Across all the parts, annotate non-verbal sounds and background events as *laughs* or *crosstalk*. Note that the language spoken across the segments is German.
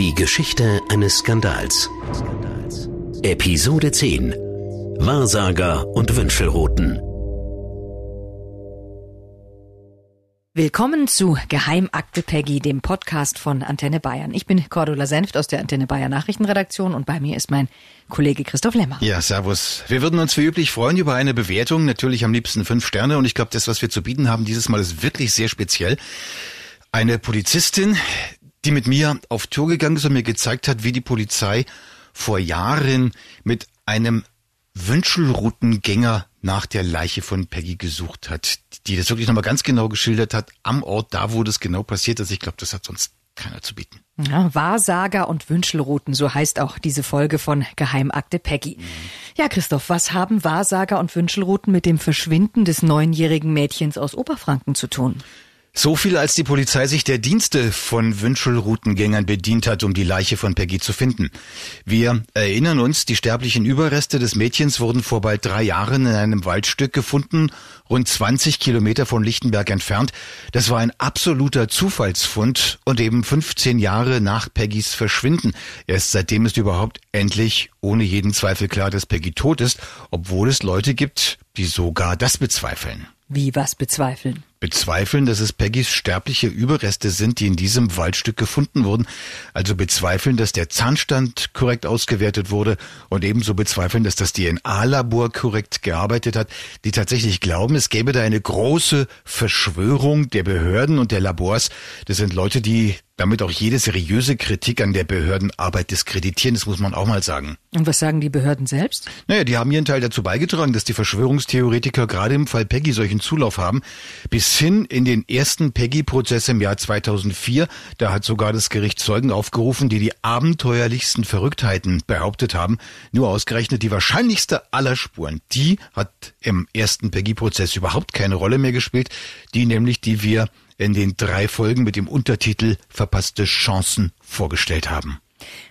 Die Geschichte eines Skandals. Episode 10. Wahrsager und Wünschelrouten. Willkommen zu Geheimakte Peggy, dem Podcast von Antenne Bayern. Ich bin Cordula Senft aus der Antenne Bayern Nachrichtenredaktion und bei mir ist mein Kollege Christoph Lemmer. Ja, servus. Wir würden uns wie üblich freuen über eine Bewertung, natürlich am liebsten fünf Sterne und ich glaube, das, was wir zu bieten haben dieses Mal, ist wirklich sehr speziell. Eine Polizistin, die mit mir auf Tour gegangen ist und mir gezeigt hat, wie die Polizei vor Jahren mit einem Wünschelroutengänger nach der Leiche von Peggy gesucht hat, die das wirklich nochmal ganz genau geschildert hat, am Ort, da wo das genau passiert ist. Ich glaube, das hat sonst keiner zu bieten. Ja, Wahrsager und Wünschelrouten, so heißt auch diese Folge von Geheimakte Peggy. Mhm. Ja, Christoph, was haben Wahrsager und Wünschelrouten mit dem Verschwinden des neunjährigen Mädchens aus Oberfranken zu tun? So viel, als die Polizei sich der Dienste von Wünschelroutengängern bedient hat, um die Leiche von Peggy zu finden. Wir erinnern uns, die sterblichen Überreste des Mädchens wurden vor bald drei Jahren in einem Waldstück gefunden, rund 20 Kilometer von Lichtenberg entfernt. Das war ein absoluter Zufallsfund und eben 15 Jahre nach Peggys Verschwinden. Erst seitdem ist überhaupt endlich ohne jeden Zweifel klar, dass Peggy tot ist, obwohl es Leute gibt, die sogar das bezweifeln. Wie was bezweifeln? Bezweifeln, dass es Peggys sterbliche Überreste sind, die in diesem Waldstück gefunden wurden. Also bezweifeln, dass der Zahnstand korrekt ausgewertet wurde und ebenso bezweifeln, dass das DNA-Labor korrekt gearbeitet hat. Die tatsächlich glauben, es gäbe da eine große Verschwörung der Behörden und der Labors. Das sind Leute, die damit auch jede seriöse Kritik an der Behördenarbeit diskreditieren. Das muss man auch mal sagen. Und was sagen die Behörden selbst? Naja, die haben ihren Teil dazu beigetragen, dass die Verschwörungstheoretiker gerade im Fall Peggy solchen Zulauf haben. Bis hin in den ersten Peggy-Prozess im Jahr 2004. Da hat sogar das Gericht Zeugen aufgerufen, die die abenteuerlichsten Verrücktheiten behauptet haben. Nur ausgerechnet die wahrscheinlichste aller Spuren. Die hat im ersten Peggy-Prozess überhaupt keine Rolle mehr gespielt. Die nämlich, die wir in den drei Folgen mit dem Untertitel Verpasste Chancen vorgestellt haben.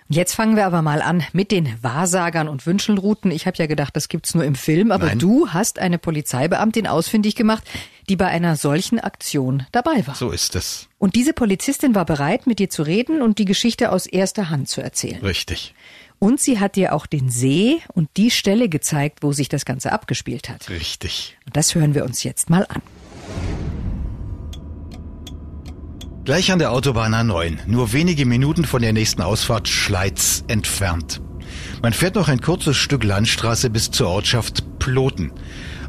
Jetzt fangen wir aber mal an mit den Wahrsagern und Wünschelrouten. Ich habe ja gedacht, das gibt's nur im Film, aber Nein. du hast eine Polizeibeamtin ausfindig gemacht, die bei einer solchen Aktion dabei war. So ist es. Und diese Polizistin war bereit, mit dir zu reden und die Geschichte aus erster Hand zu erzählen. Richtig. Und sie hat dir auch den See und die Stelle gezeigt, wo sich das Ganze abgespielt hat. Richtig. Und das hören wir uns jetzt mal an. Gleich an der Autobahn A9, nur wenige Minuten von der nächsten Ausfahrt Schleiz entfernt. Man fährt noch ein kurzes Stück Landstraße bis zur Ortschaft Ploten.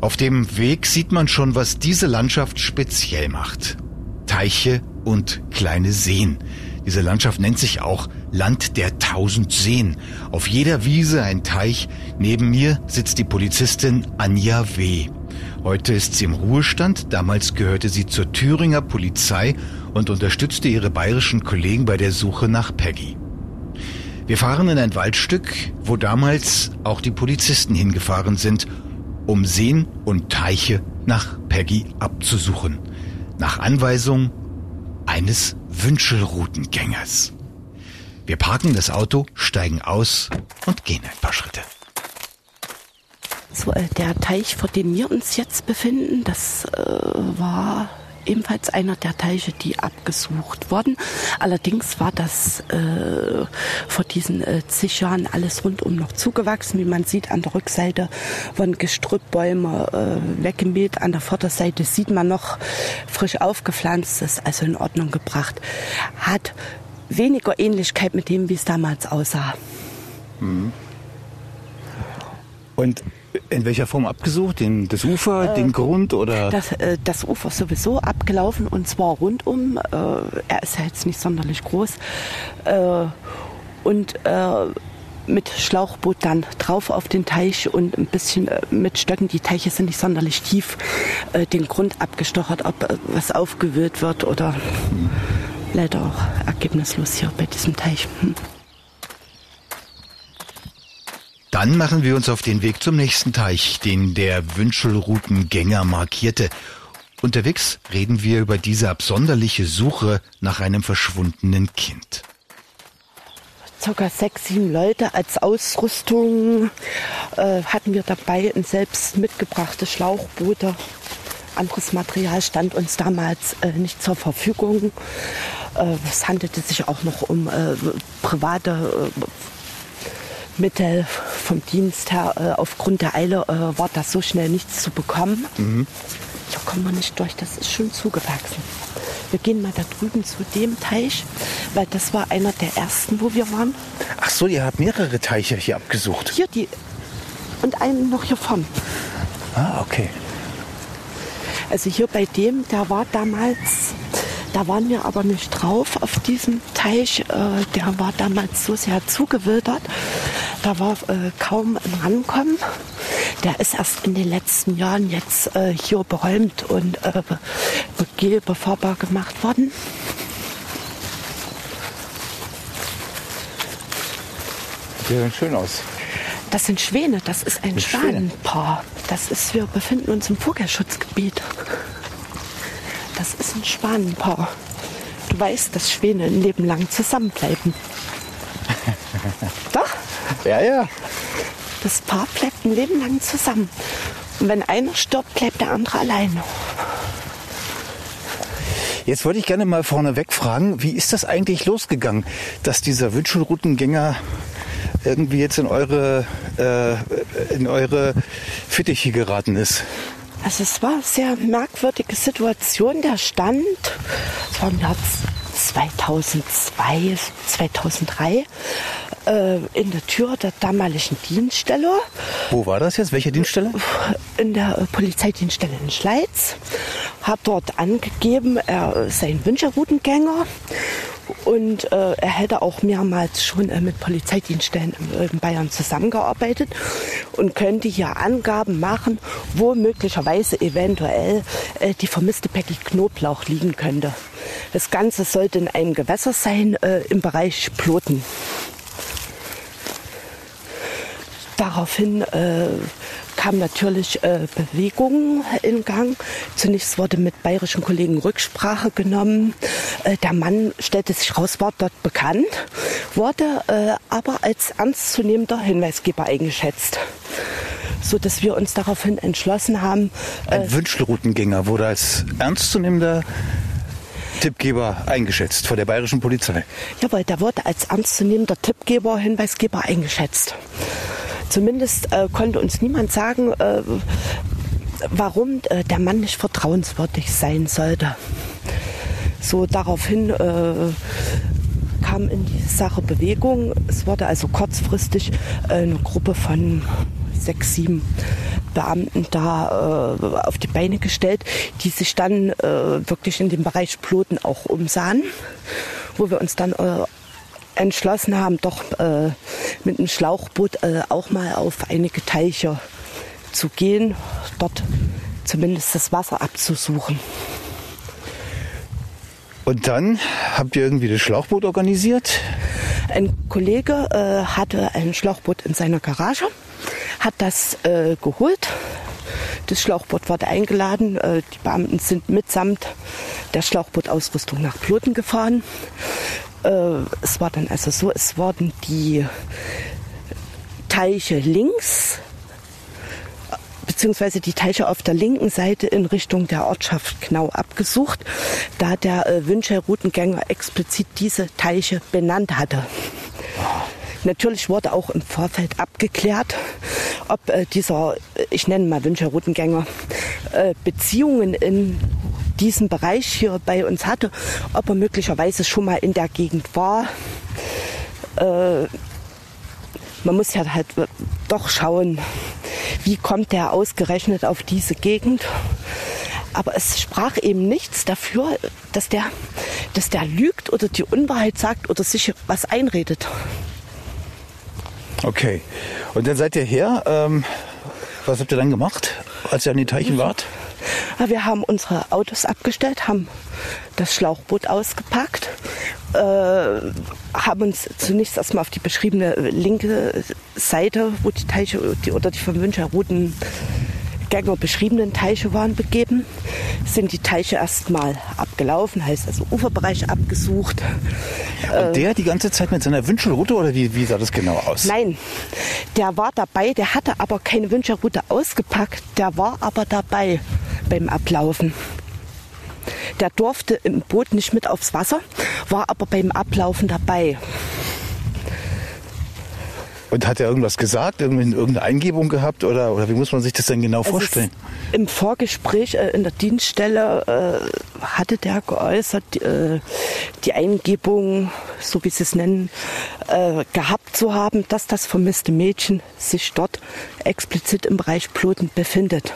Auf dem Weg sieht man schon, was diese Landschaft speziell macht. Teiche und kleine Seen. Diese Landschaft nennt sich auch Land der tausend Seen. Auf jeder Wiese ein Teich. Neben mir sitzt die Polizistin Anja W. Heute ist sie im Ruhestand. Damals gehörte sie zur Thüringer Polizei und unterstützte ihre bayerischen Kollegen bei der Suche nach Peggy. Wir fahren in ein Waldstück, wo damals auch die Polizisten hingefahren sind, um Seen und Teiche nach Peggy abzusuchen. Nach Anweisung eines Wünschelroutengängers. Wir parken das Auto, steigen aus und gehen ein paar Schritte. So, äh, der Teich, vor dem wir uns jetzt befinden, das äh, war ebenfalls einer der Teiche, die abgesucht wurden. Allerdings war das äh, vor diesen äh, zig Jahren alles rundum noch zugewachsen. Wie man sieht, an der Rückseite wurden Gestrüppbäume äh, weggemäht. An der Vorderseite sieht man noch frisch aufgepflanzt, ist also in Ordnung gebracht. Hat weniger Ähnlichkeit mit dem, wie es damals aussah. Mhm. Und in welcher Form abgesucht? Den, das Ufer, äh, den Grund oder? Das, äh, das Ufer sowieso abgelaufen und zwar rundum. Äh, er ist ja jetzt nicht sonderlich groß. Äh, und äh, mit Schlauchboot dann drauf auf den Teich und ein bisschen äh, mit Stöcken. Die Teiche sind nicht sonderlich tief. den Grund abgestochert, ob was aufgewühlt wird oder leider auch ergebnislos hier bei diesem Teich. Hm. Dann machen wir uns auf den Weg zum nächsten Teich, den der Wünschelroutengänger markierte. Unterwegs reden wir über diese absonderliche Suche nach einem verschwundenen Kind. Circa sechs, sieben Leute als Ausrüstung äh, hatten wir dabei ein selbst mitgebrachtes Schlauchboote. Anderes Material stand uns damals äh, nicht zur Verfügung. Äh, es handelte sich auch noch um äh, private Mittel vom Dienst her. Äh, aufgrund der Eile äh, war das so schnell nichts zu bekommen. Mhm. Da kommen wir nicht durch, das ist schon zugewachsen. Wir gehen mal da drüben zu dem Teich, weil das war einer der ersten, wo wir waren. Ach so, ihr habt mehrere Teiche hier abgesucht. Hier die und einen noch hier vorne. Ah, okay. Also hier bei dem, der war damals, da waren wir aber nicht drauf auf diesem Teich. Äh, der war damals so sehr zugewildert. Da war äh, kaum ein Rankommen. Der ist erst in den letzten Jahren jetzt äh, hier beräumt und äh, be befahrbar gemacht worden. Sieht ja schön aus. Das sind Schwäne, das ist ein Schwäne. Schwanenpaar. Das ist, wir befinden uns im Vogelschutzgebiet. Das ist ein Schwanenpaar. Du weißt, dass Schwäne ein Leben lang zusammenbleiben. *laughs* Doch, Ja, ja. das Paar bleibt ein Leben lang zusammen. Und wenn einer stirbt, bleibt der andere alleine. Jetzt wollte ich gerne mal vorneweg fragen, wie ist das eigentlich losgegangen, dass dieser Wünschelroutengänger irgendwie jetzt in eure, äh, in eure Fittiche geraten ist? Also es war eine sehr merkwürdige Situation. Der stand, es war im Jahr 2002, 2003, äh, in der Tür der damaligen Dienststelle, Wo war das jetzt? Welche Dienststelle? in der äh, Polizeidienststelle in Schleiz, hat dort angegeben, er sei ein Wünscheroutengänger und äh, er hätte auch mehrmals schon äh, mit Polizeidienststellen in, in Bayern zusammengearbeitet und könnte hier Angaben machen, wo möglicherweise eventuell äh, die vermisste Peggy Knoblauch liegen könnte. Das Ganze sollte in einem Gewässer sein äh, im Bereich Ploten. Daraufhin äh, kam natürlich äh, Bewegung in Gang. Zunächst wurde mit bayerischen Kollegen Rücksprache genommen. Äh, der Mann stellte sich raus, war dort bekannt, wurde äh, aber als ernstzunehmender Hinweisgeber eingeschätzt. So dass wir uns daraufhin entschlossen haben, äh, Ein Wünschelroutengänger wurde als ernstzunehmender Tippgeber eingeschätzt von der bayerischen Polizei. Jawohl, der wurde als ernstzunehmender Tippgeber, Hinweisgeber eingeschätzt. Zumindest äh, konnte uns niemand sagen, äh, warum äh, der Mann nicht vertrauenswürdig sein sollte. So daraufhin äh, kam in die Sache Bewegung. Es wurde also kurzfristig äh, eine Gruppe von sechs, sieben Beamten da äh, auf die Beine gestellt, die sich dann äh, wirklich in dem Bereich Ploten auch umsahen, wo wir uns dann äh, entschlossen haben, doch äh, mit einem Schlauchboot äh, auch mal auf einige Teiche zu gehen, dort zumindest das Wasser abzusuchen. Und dann habt ihr irgendwie das Schlauchboot organisiert? Ein Kollege äh, hatte ein Schlauchboot in seiner Garage, hat das äh, geholt. Das Schlauchboot wurde eingeladen. Äh, die Beamten sind mitsamt der Schlauchbootausrüstung nach Ploten gefahren. Äh, es war dann also so, es wurden die Teiche links beziehungsweise die Teiche auf der linken Seite in Richtung der Ortschaft Knau abgesucht, da der äh, Wünschel-Routengänger explizit diese Teiche benannt hatte. Natürlich wurde auch im Vorfeld abgeklärt, ob äh, dieser, äh, ich nenne mal Wünschel-Routengänger, äh, Beziehungen in diesem Bereich hier bei uns hatte, ob er möglicherweise schon mal in der Gegend war. Äh, man muss ja halt doch schauen, wie kommt der ausgerechnet auf diese Gegend. Aber es sprach eben nichts dafür, dass der, dass der lügt oder die Unwahrheit sagt oder sich was einredet. Okay. Und dann seid ihr her. Ähm, was habt ihr dann gemacht, als ihr an den Teichen wart? Ja, Wir haben unsere Autos abgestellt, haben das Schlauchboot ausgepackt äh, haben uns zunächst erstmal auf die beschriebene linke Seite, wo die Teiche die, oder die vom Wüncherrouten Gänger beschriebenen Teiche waren begeben, sind die Teiche erstmal abgelaufen, heißt also Uferbereich abgesucht. Und der die ganze Zeit mit seiner Wünschelrute oder wie, wie sah das genau aus? Nein, der war dabei, der hatte aber keine Wünschelrute ausgepackt, der war aber dabei beim Ablaufen. Der durfte im Boot nicht mit aufs Wasser, war aber beim Ablaufen dabei. Und hat er irgendwas gesagt, irgendeine Eingebung gehabt oder, oder wie muss man sich das denn genau Es vorstellen? Im Vorgespräch äh, in der Dienststelle äh, hatte der geäußert, äh, die Eingebung, so wie sie es nennen, äh, gehabt zu haben, dass das vermisste Mädchen sich dort explizit im Bereich Ploten befindet.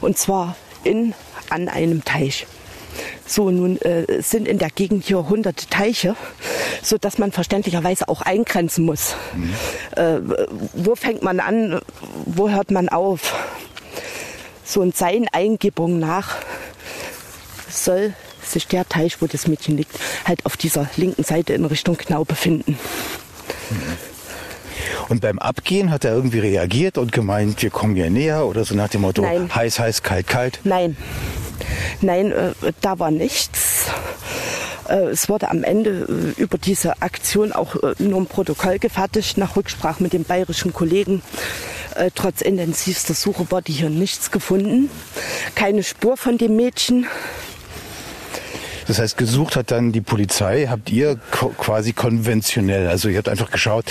Und zwar in, an einem Teich. So, nun äh, sind in der Gegend hier hunderte Teiche, so dass man verständlicherweise auch eingrenzen muss. Äh, wo fängt man an, wo hört man auf? So und seinen Eingebungen nach soll sich der Teich, wo das Mädchen liegt, halt auf dieser linken Seite in Richtung Knau befinden. Und beim Abgehen hat er irgendwie reagiert und gemeint, wir kommen hier näher oder so nach dem Motto Nein. heiß, heiß, kalt, kalt. Nein, nein, äh, da war nichts. Äh, es wurde am Ende äh, über diese Aktion auch äh, nur ein Protokoll gefertigt, nach Rücksprache mit dem bayerischen Kollegen. Äh, Trotz intensivster Suche wurde hier nichts gefunden. Keine Spur von dem Mädchen. Das heißt, gesucht hat dann die Polizei, habt ihr quasi konventionell, also ihr habt einfach geschaut,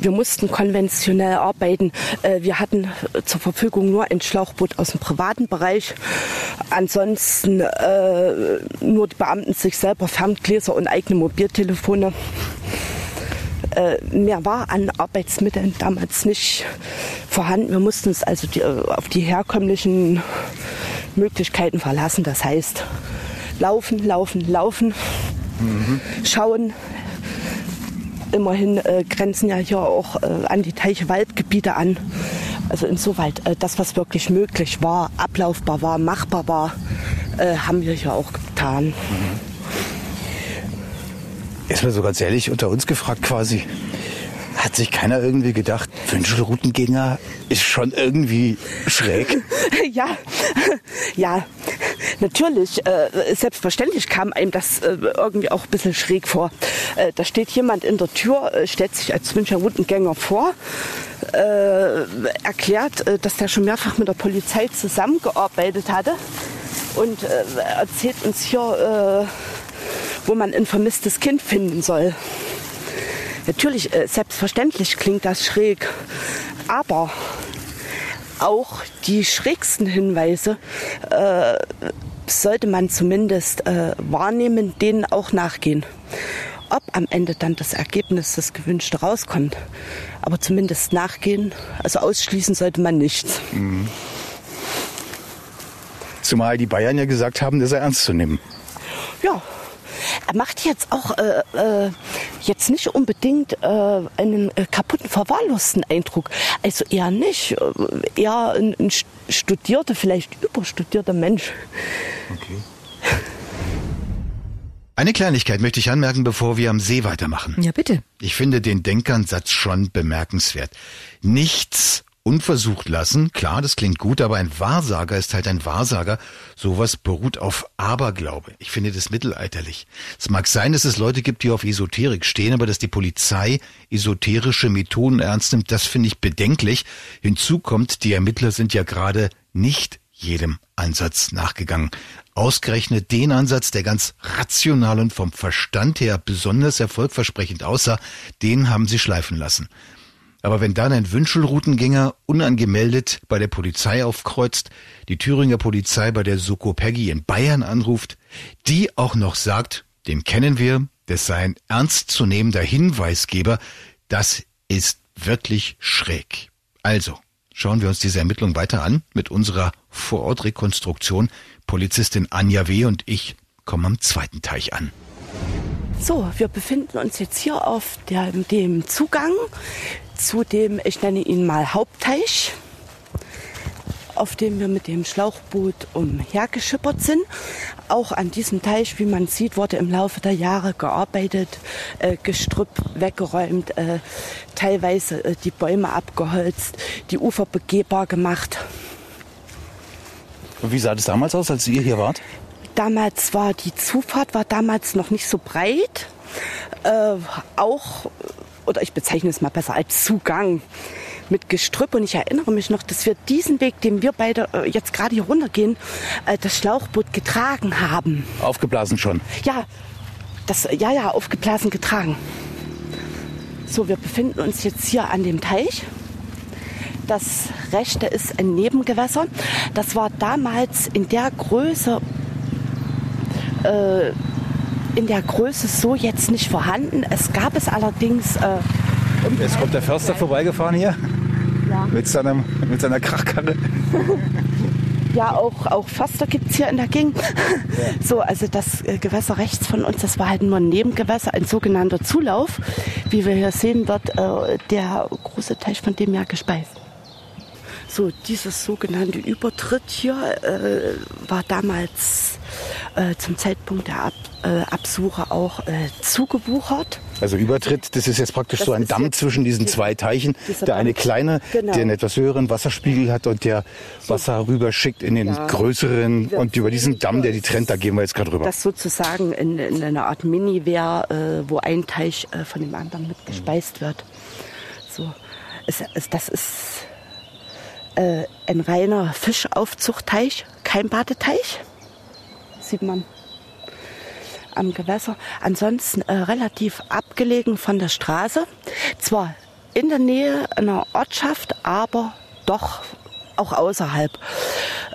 Wir mussten konventionell arbeiten. Äh, Wir hatten äh, zur Verfügung nur ein Schlauchboot aus dem privaten Bereich. Ansonsten äh, nur die Beamten sich selber, Ferngläser und eigene Mobiltelefone. Mehr war an Arbeitsmitteln damals nicht vorhanden. Wir mussten uns also die, auf die herkömmlichen Möglichkeiten verlassen. Das heißt, laufen, laufen, laufen, schauen, immerhin äh, grenzen ja hier auch äh, an die Teiche Waldgebiete an. Also insoweit äh, das, was wirklich möglich war, ablaufbar war, machbar war, äh, haben wir hier auch getan. ist mir so ganz ehrlich unter uns gefragt quasi, hat sich keiner irgendwie gedacht, Wünschelroutengänger ist schon irgendwie schräg? *laughs* ja, *laughs* ja, natürlich. Äh, selbstverständlich kam einem das äh, irgendwie auch ein bisschen schräg vor. Äh, da steht jemand in der Tür, äh, stellt sich als Wünschelroutengänger vor, äh, erklärt, äh, dass der schon mehrfach mit der Polizei zusammengearbeitet hatte und äh, erzählt uns hier, wo man ein vermisstes Kind finden soll. Natürlich, äh, selbstverständlich klingt das schräg, aber auch die schrägsten Hinweise äh, sollte man zumindest äh, wahrnehmen, denen auch nachgehen. Ob am Ende dann das Ergebnis, das gewünschte, rauskommt, aber zumindest nachgehen, also ausschließen sollte man nichts. Zumal die Bayern ja gesagt haben, das sei ernst zu nehmen. Ja, er macht jetzt auch äh, äh, jetzt nicht unbedingt äh, einen äh, kaputten, verwahrlosten Eindruck. Also eher nicht. Äh, eher ein, ein st- studierter, vielleicht überstudierter Mensch. Eine Kleinigkeit möchte ich anmerken, bevor wir am See weitermachen. Ja, bitte. Ich finde den Denkernsatz schon bemerkenswert. Nichts unversucht lassen, klar, das klingt gut, aber ein Wahrsager ist halt ein Wahrsager. Sowas beruht auf Aberglaube. Ich finde das mittelalterlich. Es mag sein, dass es Leute gibt, die auf Esoterik stehen, aber dass die Polizei esoterische Methoden ernst nimmt, das finde ich bedenklich. Hinzu kommt, die Ermittler sind ja gerade nicht jedem Ansatz nachgegangen. Ausgerechnet den Ansatz, der ganz rational und vom Verstand her besonders erfolgversprechend aussah, den haben sie schleifen lassen. Aber wenn dann ein Wünschelroutengänger unangemeldet bei der Polizei aufkreuzt, die Thüringer Polizei bei der Soko Peggy in Bayern anruft, die auch noch sagt, den kennen wir, das sei ein ernstzunehmender Hinweisgeber, das ist wirklich schräg. Also, schauen wir uns diese Ermittlung weiter an mit unserer Vorortrekonstruktion. Polizistin Anja W. und ich kommen am zweiten Teich an. So, wir befinden uns jetzt hier auf der, dem Zugang zu dem, ich nenne ihn mal Hauptteich. auf dem wir mit dem Schlauchboot umhergeschippert sind. Auch an diesem Teich, wie man sieht, wurde im Laufe der Jahre gearbeitet, äh, Gestrüpp weggeräumt, äh, teilweise äh, die Bäume abgeholzt, die Ufer begehbar gemacht. Wie sah das damals aus, als ihr hier wart? Damals war die Zufahrt war damals noch nicht so breit. Äh, auch, oder ich bezeichne es mal besser als Zugang mit Gestrüpp. Und ich erinnere mich noch, dass wir diesen Weg, den wir beide äh, jetzt gerade hier runtergehen, äh, das Schlauchboot getragen haben. Aufgeblasen schon. Ja, das, ja, ja, aufgeblasen getragen. So, wir befinden uns jetzt hier an dem Teich. Das rechte ist ein Nebengewässer. Das war damals in der Größe, äh, in der Größe so jetzt nicht vorhanden. Es gab es allerdings. Äh, Jetzt kommt der Förster vorbeigefahren hier. Ja. Mit, seinem, mit seiner Krachkarre. *laughs* Ja, auch, auch Förster gibt es hier in der Gegend. *laughs* So, also das äh, Gewässer rechts von uns, das war halt nur ein Nebengewässer, ein sogenannter Zulauf. Wie wir hier sehen, wird äh, der große Teich von dem ja gespeist. So, dieses sogenannte Übertritt hier äh, war damals äh, zum Zeitpunkt der Ab, äh, Absuche auch äh, zugewuchert. Also Übertritt, das ist jetzt praktisch Das so ein Damm zwischen diesen die- zwei Teichen. Der eine kleine, Genau. der einen etwas höheren Wasserspiegel hat und der Wasser rüberschickt in den Ja. größeren. Und über diesen Damm, der die trennt, da gehen wir jetzt gerade rüber. Das sozusagen in, in einer Art Mini-Wehr, äh, wo ein Teich äh, von dem anderen mit gespeist wird. So, es, es, das ist äh, ein reiner Fischaufzuchtteich, kein Badeteich. Sieht man am Gewässer. Ansonsten äh, relativ abgelegen von der Straße. Zwar in der Nähe einer Ortschaft, aber doch auch außerhalb.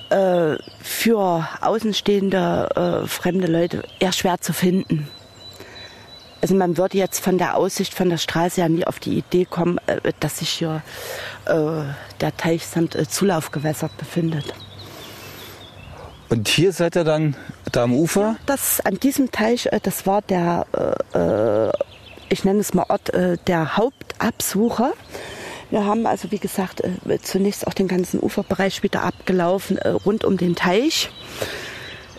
Äh, für außenstehende äh, fremde Leute eher schwer zu finden. Also man würde jetzt von der Aussicht von der Straße ja nie auf die Idee kommen, äh, dass sich hier äh, der Teich samt äh, Zulaufgewässer befindet. Und hier seid ihr dann da am Ufer? Das an diesem Teich, äh, das war der, äh, äh, ich nenne es mal Ort äh, der Hauptabsucher. Wir haben also, wie gesagt, zunächst auch den ganzen Uferbereich wieder abgelaufen, rund um den Teich.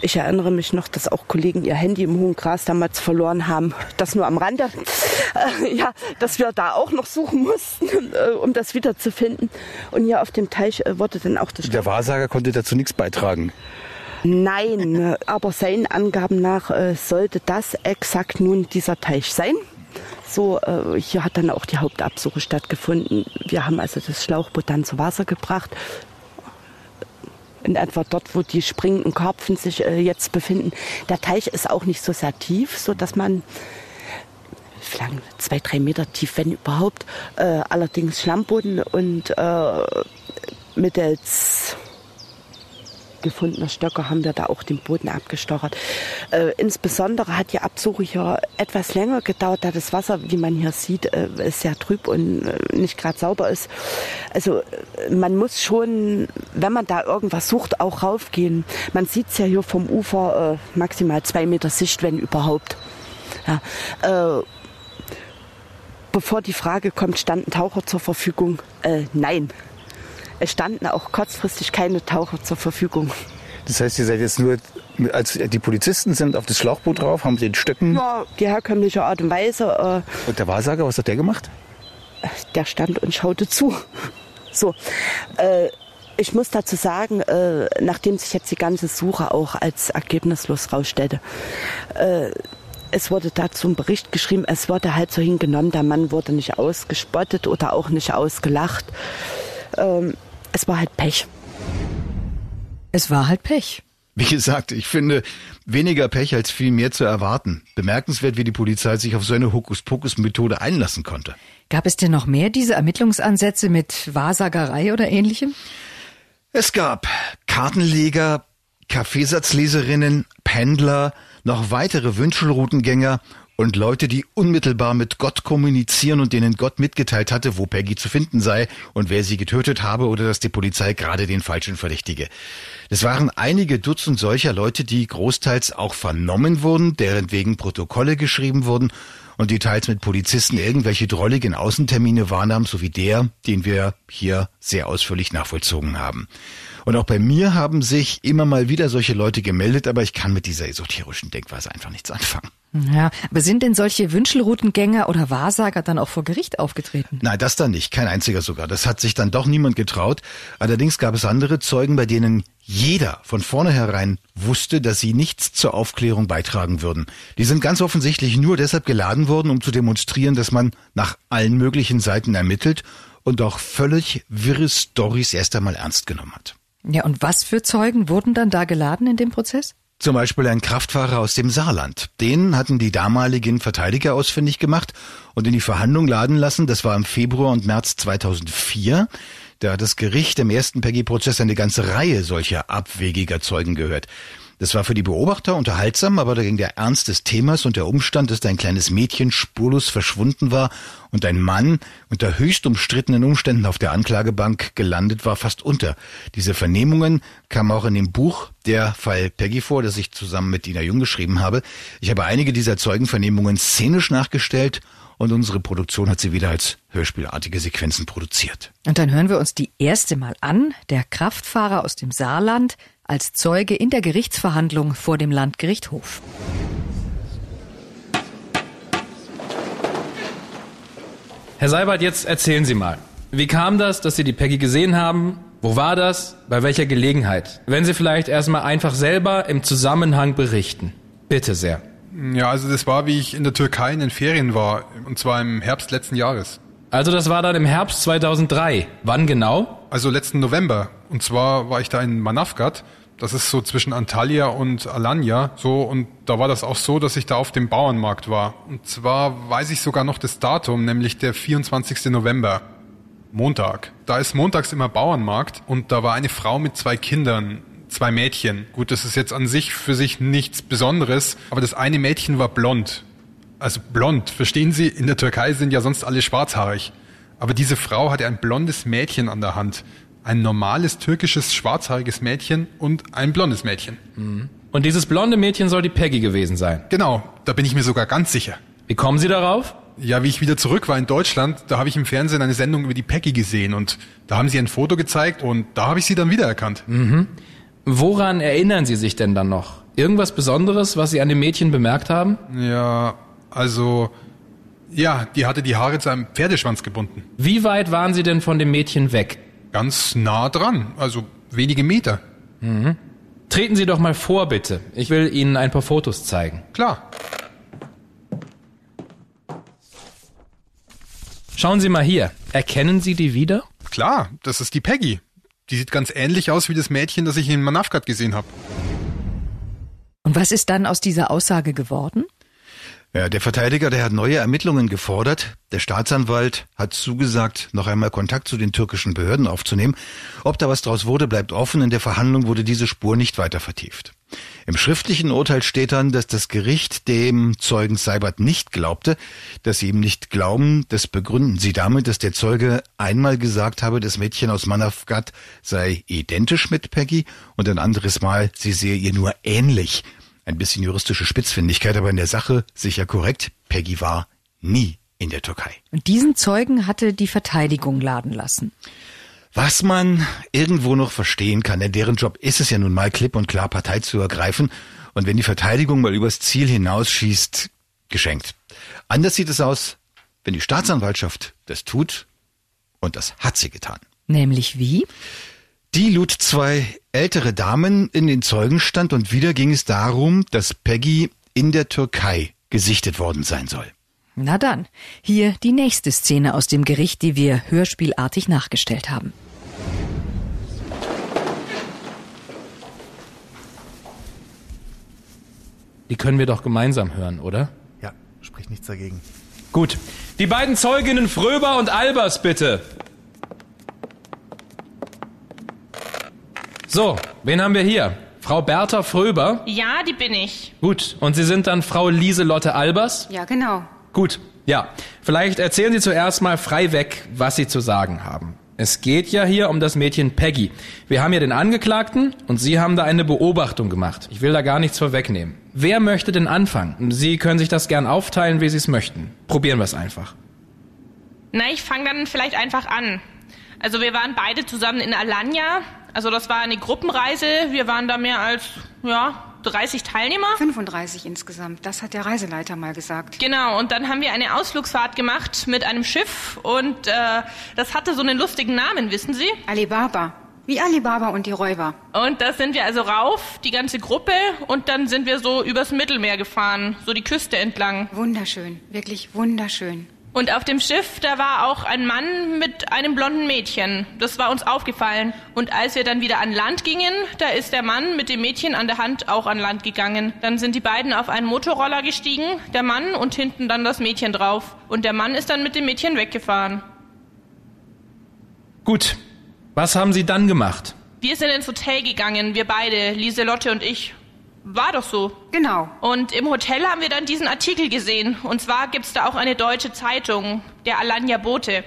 Ich erinnere mich noch, dass auch Kollegen ihr Handy im hohen Gras damals verloren haben. Das nur am Rande. *laughs* Ja, dass wir da auch noch suchen mussten, *laughs* um das wiederzufinden. Und hier auf dem Teich wurde dann auch das Der Wahrsager konnte dazu nichts beitragen. Nein, aber seinen Angaben nach äh, sollte das exakt nun dieser Teich sein. So, äh, hier hat dann auch die Hauptabsuche stattgefunden. Wir haben also das Schlauchboot dann zu Wasser gebracht. In etwa dort, wo die springenden Karpfen sich äh, jetzt befinden. Der Teich ist auch nicht so sehr tief, so dass man lang, zwei, drei Meter tief, wenn überhaupt. Äh, allerdings Schlammboden und äh, mittels gefundener Stöcke haben wir da auch den Boden abgestochert. Äh, insbesondere hat die Absuche hier etwas länger gedauert, da das Wasser, wie man hier sieht, äh, sehr trüb und äh, nicht gerade sauber ist. Also äh, man muss schon, wenn man da irgendwas sucht, auch raufgehen. Man sieht es ja hier vom Ufer äh, maximal zwei Meter Sicht, wenn überhaupt. Ja, äh, bevor die Frage kommt, standen Taucher zur Verfügung? Äh, nein. Es standen auch kurzfristig keine Taucher zur Verfügung. Das heißt, ihr seid jetzt nur, als die Polizisten sind auf das Schlauchboot drauf, haben den Stöcken. Ja, die herkömmliche Art und Weise, Und der Wahrsager, was hat der gemacht? äh, der stand und schaute zu. *laughs* So, äh, ich muss dazu sagen, äh, nachdem sich jetzt die ganze Suche auch als ergebnislos rausstellte, äh, es wurde dazu ein Bericht geschrieben, es wurde halt so hingenommen, der Mann wurde nicht ausgespottet oder auch nicht ausgelacht. Ähm, es war halt Pech. Es war halt Pech. Wie gesagt, ich finde weniger Pech als viel mehr zu erwarten. Bemerkenswert, wie die Polizei sich auf so eine Hokuspokus-Methode einlassen konnte. Gab es denn noch mehr diese Ermittlungsansätze mit Wahrsagerei oder ähnlichem? Es gab Kartenleger, Kaffeesatzleserinnen, Pendler, noch weitere Wünschelroutengänger und Leute, die unmittelbar mit Gott kommunizieren und denen Gott mitgeteilt hatte, wo Peggy zu finden sei und wer sie getötet habe oder dass die Polizei gerade den Falschen verdächtige. Es waren einige Dutzend solcher Leute, die großteils auch vernommen wurden, deren wegen Protokolle geschrieben wurden und die teils mit Polizisten irgendwelche drolligen Außentermine wahrnahmen, so wie der, den wir hier sehr ausführlich nachvollzogen haben. Und auch bei mir haben sich immer mal wieder solche Leute gemeldet, aber ich kann mit dieser esoterischen Denkweise einfach nichts anfangen. Ja, aber sind denn solche Wünschelroutengänger oder Wahrsager dann auch vor Gericht aufgetreten? Nein, das dann nicht, kein einziger sogar. Das hat sich dann doch niemand getraut. Allerdings gab es andere Zeugen, bei denen jeder von vornherein wusste, dass sie nichts zur Aufklärung beitragen würden. Die sind ganz offensichtlich nur deshalb geladen worden, um zu demonstrieren, dass man nach allen möglichen Seiten ermittelt und auch völlig wirre Storys erst einmal ernst genommen hat. Ja, und was für Zeugen wurden dann da geladen in dem Prozess? Zum Beispiel ein Kraftfahrer aus dem Saarland. Den hatten die damaligen Verteidiger ausfindig gemacht und in die Verhandlung laden lassen. Das war im Februar und März 2004. Da hat das Gericht im ersten Peggy-Prozess eine ganze Reihe solcher abwegiger Zeugen gehört. Das war für die Beobachter unterhaltsam, aber dagegen der Ernst des Themas und der Umstand, dass ein kleines Mädchen spurlos verschwunden war und ein Mann unter höchst umstrittenen Umständen auf der Anklagebank gelandet war, fast unter. Diese Vernehmungen kamen auch in dem Buch Der Fall Peggy vor, das ich zusammen mit Dina Jung geschrieben habe. Ich habe einige dieser Zeugenvernehmungen szenisch nachgestellt und unsere Produktion hat sie wieder als hörspielartige Sequenzen produziert. Und dann hören wir uns die erste Mal an, der Kraftfahrer aus dem Saarland, als Zeuge in der Gerichtsverhandlung vor dem Landgericht Hof. Herr Seibert, jetzt erzählen Sie mal. Wie kam das, dass Sie die Peggy gesehen haben? Wo war das? Bei welcher Gelegenheit? Wenn Sie vielleicht erstmal einfach selber im Zusammenhang berichten. Bitte sehr. Ja, also das war, wie ich in der Türkei in den Ferien war, und zwar im Herbst letzten Jahres. Also das war dann im Herbst 2003. Wann genau? Also letzten November. Und zwar war ich da in Manavgat. Das ist so zwischen Antalya und Alanya. So, und da war das auch so, dass ich da auf dem Bauernmarkt war. Und zwar weiß ich sogar noch das Datum, nämlich der 24. November. Montag. Da ist montags immer Bauernmarkt und da war eine Frau mit zwei Kindern zwei Mädchen. Gut, das ist jetzt an sich für sich nichts Besonderes, aber das eine Mädchen war blond. Also blond, verstehen Sie? In der Türkei sind ja sonst alle schwarzhaarig. Aber diese Frau hatte ein blondes Mädchen an der Hand. Ein normales türkisches schwarzhaariges Mädchen und ein blondes Mädchen. Mhm. Und dieses blonde Mädchen soll die Peggy gewesen sein. Genau, da bin ich mir sogar ganz sicher. Wie kommen Sie darauf? Ja, wie ich wieder zurück war in Deutschland, da habe ich im Fernsehen eine Sendung über die Peggy gesehen und da haben sie ein Foto gezeigt und da habe ich sie dann wiedererkannt. Mhm. Woran erinnern Sie sich denn dann noch? Irgendwas Besonderes, was Sie an dem Mädchen bemerkt haben? Ja, also, ja, die hatte die Haare zu einem Pferdeschwanz gebunden. Wie weit waren Sie denn von dem Mädchen weg? Ganz nah dran, also wenige Meter. Mhm. Treten Sie doch mal vor, bitte. Ich will Ihnen ein paar Fotos zeigen. Klar. Schauen Sie mal hier. Erkennen Sie die wieder? Klar, das ist die Peggy. Die sieht ganz ähnlich aus wie das Mädchen, das ich in Manavgat gesehen habe. Und was ist dann aus dieser Aussage geworden? Ja, der Verteidiger, der hat neue Ermittlungen gefordert. Der Staatsanwalt hat zugesagt, noch einmal Kontakt zu den türkischen Behörden aufzunehmen. Ob da was draus wurde, bleibt offen. In der Verhandlung wurde diese Spur nicht weiter vertieft. Im schriftlichen Urteil steht dann, dass das Gericht dem Zeugen Seibert nicht glaubte, dass sie ihm nicht glauben. Das begründen sie damit, dass der Zeuge einmal gesagt habe, das Mädchen aus Manavgat sei identisch mit Peggy und ein anderes Mal, sie sehe ihr nur ähnlich. Ein bisschen juristische Spitzfindigkeit, aber in der Sache sicher korrekt. Peggy war nie in der Türkei. Und diesen Zeugen hatte die Verteidigung laden lassen. Was man irgendwo noch verstehen kann, denn deren Job ist es ja nun mal klipp und klar Partei zu ergreifen. Und wenn die Verteidigung mal übers Ziel hinausschießt, geschenkt. Anders sieht es aus, wenn die Staatsanwaltschaft das tut. Und das hat sie getan. Nämlich wie? Die lud zwei ältere Damen in den Zeugenstand und wieder ging es darum, dass Peggy in der Türkei gesichtet worden sein soll. Na dann, hier die nächste Szene aus dem Gericht, die wir hörspielartig nachgestellt haben. Die können wir doch gemeinsam hören, oder? Ja, spricht nichts dagegen. Gut. Die beiden Zeuginnen Fröber und Albers, bitte. So, wen haben wir hier? Frau Bertha Fröber? Ja, die bin ich. Gut. Und Sie sind dann Frau Lieselotte Albers? Ja, genau. Gut. Ja. Vielleicht erzählen Sie zuerst mal frei weg, was Sie zu sagen haben. Es geht ja hier um das Mädchen Peggy. Wir haben hier den Angeklagten und Sie haben da eine Beobachtung gemacht. Ich will da gar nichts vorwegnehmen. Wer möchte denn anfangen? Sie können sich das gern aufteilen, wie Sie es möchten. Probieren wir es einfach. Na, ich fange dann vielleicht einfach an. Also wir waren beide zusammen in Alanya. Also das war eine Gruppenreise. Wir waren da mehr als, ja, 30 Teilnehmer. 35 insgesamt. Das hat der Reiseleiter mal gesagt. Genau. Und dann haben wir eine Ausflugsfahrt gemacht mit einem Schiff. Und äh, das hatte so einen lustigen Namen, wissen Sie? Alibaba. Wie Alibaba und die Räuber. Und da sind wir also rauf, die ganze Gruppe, und dann sind wir so übers Mittelmeer gefahren, so die Küste entlang. Wunderschön, wirklich wunderschön. Und auf dem Schiff, da war auch ein Mann mit einem blonden Mädchen. Das war uns aufgefallen. Und als wir dann wieder an Land gingen, da ist der Mann mit dem Mädchen an der Hand auch an Land gegangen. Dann sind die beiden auf einen Motorroller gestiegen, der Mann und hinten dann das Mädchen drauf. Und der Mann ist dann mit dem Mädchen weggefahren. Gut. Was haben Sie dann gemacht? Wir sind ins Hotel gegangen, wir beide, Lieselotte und ich. War doch so. Genau. Und im Hotel haben wir dann diesen Artikel gesehen. Und zwar gibt's da auch eine deutsche Zeitung, der Alanya Bote.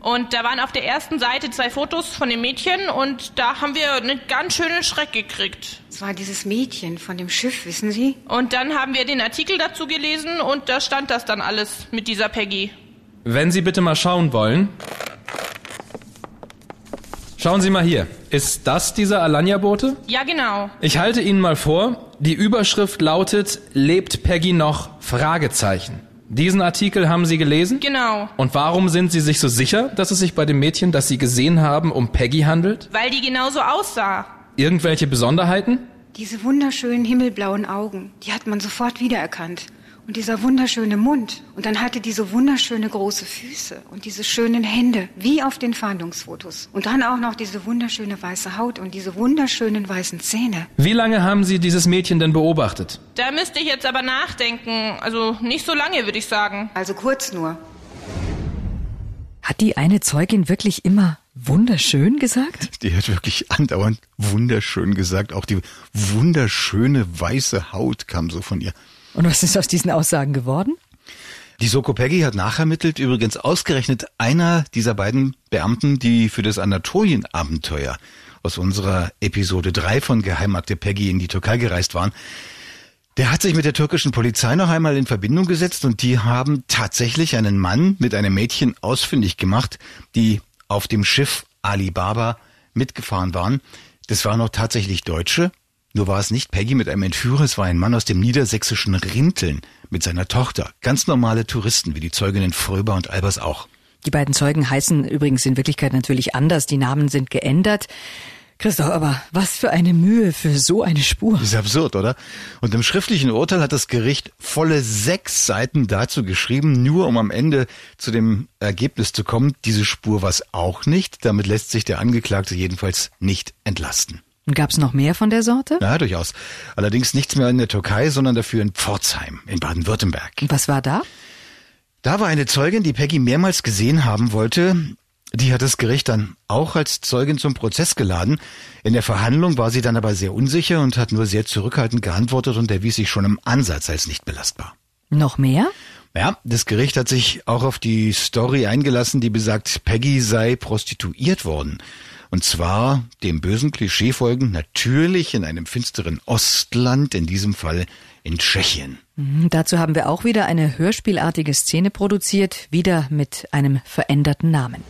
Und da waren auf der ersten Seite zwei Fotos von dem Mädchen und da haben wir einen ganz schönen Schreck gekriegt. Es war dieses Mädchen von dem Schiff, wissen Sie? Und dann haben wir den Artikel dazu gelesen und da stand das dann alles mit dieser Peggy. Wenn Sie bitte mal schauen wollen. Schauen Sie mal hier. Ist das dieser Alanya-Bote? Ja, genau. Ich halte Ihnen mal vor, die Überschrift lautet, lebt Peggy noch? Fragezeichen. Diesen Artikel haben Sie gelesen? Genau. Und warum sind Sie sich so sicher, dass es sich bei dem Mädchen, das Sie gesehen haben, um Peggy handelt? Weil die genauso aussah. Irgendwelche Besonderheiten? Diese wunderschönen himmelblauen Augen, die hat man sofort wiedererkannt. Und dieser wunderschöne Mund. Und dann hatte diese wunderschöne große Füße und diese schönen Hände, wie auf den Fahndungsfotos. Und dann auch noch diese wunderschöne weiße Haut und diese wunderschönen weißen Zähne. Wie lange haben Sie dieses Mädchen denn beobachtet? Da müsste ich jetzt aber nachdenken. Also nicht so lange, würde ich sagen. Also kurz nur. Hat die eine Zeugin wirklich immer wunderschön gesagt? *laughs* Die hat wirklich andauernd wunderschön gesagt. Auch die wunderschöne weiße Haut kam so von ihr. Und was ist aus diesen Aussagen geworden? Die Soko Peggy hat nachermittelt, übrigens ausgerechnet einer dieser beiden Beamten, die für das Anatolien-Abenteuer aus unserer Episode 3 von Geheimakte Peggy in die Türkei gereist waren, der hat sich mit der türkischen Polizei noch einmal in Verbindung gesetzt und die haben tatsächlich einen Mann mit einem Mädchen ausfindig gemacht, die auf dem Schiff Alibaba mitgefahren waren. Das waren auch tatsächlich Deutsche, nur war es nicht Peggy mit einem Entführer, es war ein Mann aus dem niedersächsischen Rinteln mit seiner Tochter. Ganz normale Touristen, wie die Zeuginnen Fröber und Albers auch. Die beiden Zeugen heißen übrigens in Wirklichkeit natürlich anders. Die Namen sind geändert. Christoph, aber was für eine Mühe für so eine Spur. Das ist absurd, oder? Und im schriftlichen Urteil hat das Gericht volle sechs Seiten dazu geschrieben, nur um am Ende zu dem Ergebnis zu kommen, diese Spur war es auch nicht. Damit lässt sich der Angeklagte jedenfalls nicht entlasten. Und gab's noch mehr von der Sorte? Ja, durchaus. Allerdings nichts mehr in der Türkei, sondern dafür in Pforzheim in Baden-Württemberg. Was war da? Da war eine Zeugin, die Peggy mehrmals gesehen haben wollte. Die hat das Gericht dann auch als Zeugin zum Prozess geladen. In der Verhandlung war sie dann aber sehr unsicher und hat nur sehr zurückhaltend geantwortet und erwies sich schon im Ansatz als nicht belastbar. Noch mehr? Ja, das Gericht hat sich auch auf die Story eingelassen, die besagt, Peggy sei prostituiert worden. Und zwar dem bösen Klischee folgend natürlich in einem finsteren Ostland, in diesem Fall in Tschechien. Mhm, dazu haben wir auch wieder eine hörspielartige Szene produziert, wieder mit einem veränderten Namen.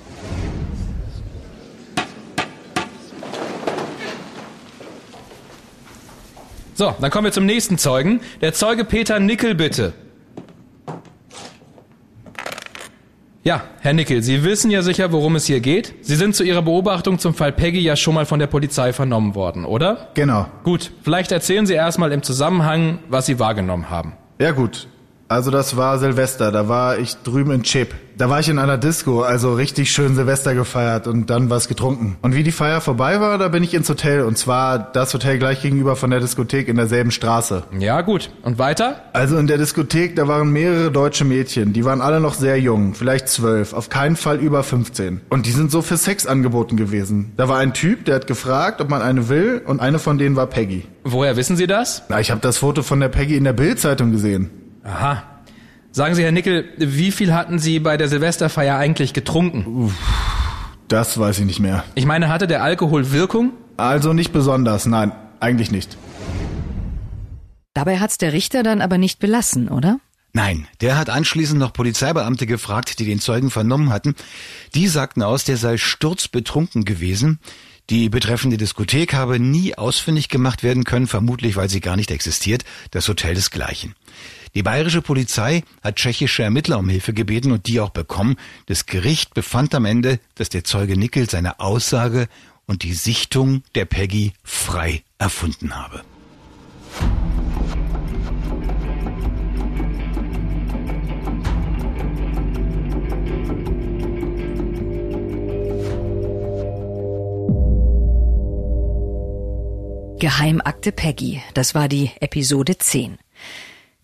So, dann kommen wir zum nächsten Zeugen. Der Zeuge Peter Nickel, bitte. Ja, Herr Nickel, Sie wissen ja sicher, worum es hier geht. Sie sind zu Ihrer Beobachtung zum Fall Peggy ja schon mal von der Polizei vernommen worden, oder? Genau. Gut, vielleicht erzählen Sie erstmal im Zusammenhang, was Sie wahrgenommen haben. Ja gut, also das war Silvester, da war ich drüben in Chip. Da war ich in einer Disco, also richtig schön Silvester gefeiert und dann was getrunken. Und wie die Feier vorbei war, da bin ich ins Hotel und zwar das Hotel gleich gegenüber von der Diskothek in derselben Straße. Ja gut, und weiter? Also in der Diskothek, da waren mehrere deutsche Mädchen, die waren alle noch sehr jung, vielleicht zwölf, auf keinen Fall über 15. Und die sind so für Sex angeboten gewesen. Da war ein Typ, der hat gefragt, ob man eine will und eine von denen war Peggy. Woher wissen Sie das? Na, ich habe das Foto von der Peggy in der Bildzeitung gesehen. Aha. Sagen Sie, Herr Nickel, wie viel hatten Sie bei der Silvesterfeier eigentlich getrunken? Uff, das weiß ich nicht mehr. Ich meine, hatte der Alkohol Wirkung? Also nicht besonders, nein, eigentlich nicht. Dabei hat's der Richter dann aber nicht belassen, oder? Nein, der hat anschließend noch Polizeibeamte gefragt, die den Zeugen vernommen hatten. Die sagten aus, der sei sturzbetrunken gewesen. Die betreffende Diskothek habe nie ausfindig gemacht werden können, vermutlich weil sie gar nicht existiert, das Hotel desgleichen. Die bayerische Polizei hat tschechische Ermittler um Hilfe gebeten und die auch bekommen. Das Gericht befand am Ende, dass der Zeuge Nickel seine Aussage und die Sichtung der Peggy frei erfunden habe. Geheimakte Peggy. Das war die Episode 10.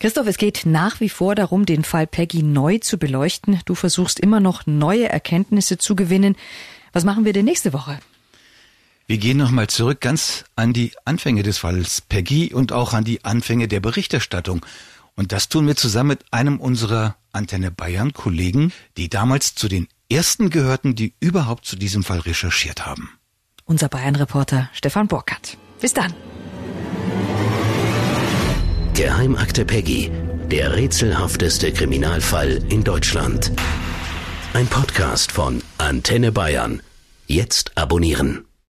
Christoph, es geht nach wie vor darum, den Fall Peggy neu zu beleuchten. Du versuchst immer noch neue Erkenntnisse zu gewinnen. Was machen wir denn nächste Woche? Wir gehen nochmal zurück ganz an die Anfänge des Falls Peggy und auch an die Anfänge der Berichterstattung. Und das tun wir zusammen mit einem unserer Antenne Bayern Kollegen, die damals zu den ersten gehörten, die überhaupt zu diesem Fall recherchiert haben. Unser Bayern-Reporter Stefan Burkhardt. Bis dann. Geheimakte Peggy, der rätselhafteste Kriminalfall in Deutschland. Ein Podcast von Antenne Bayern. Jetzt abonnieren.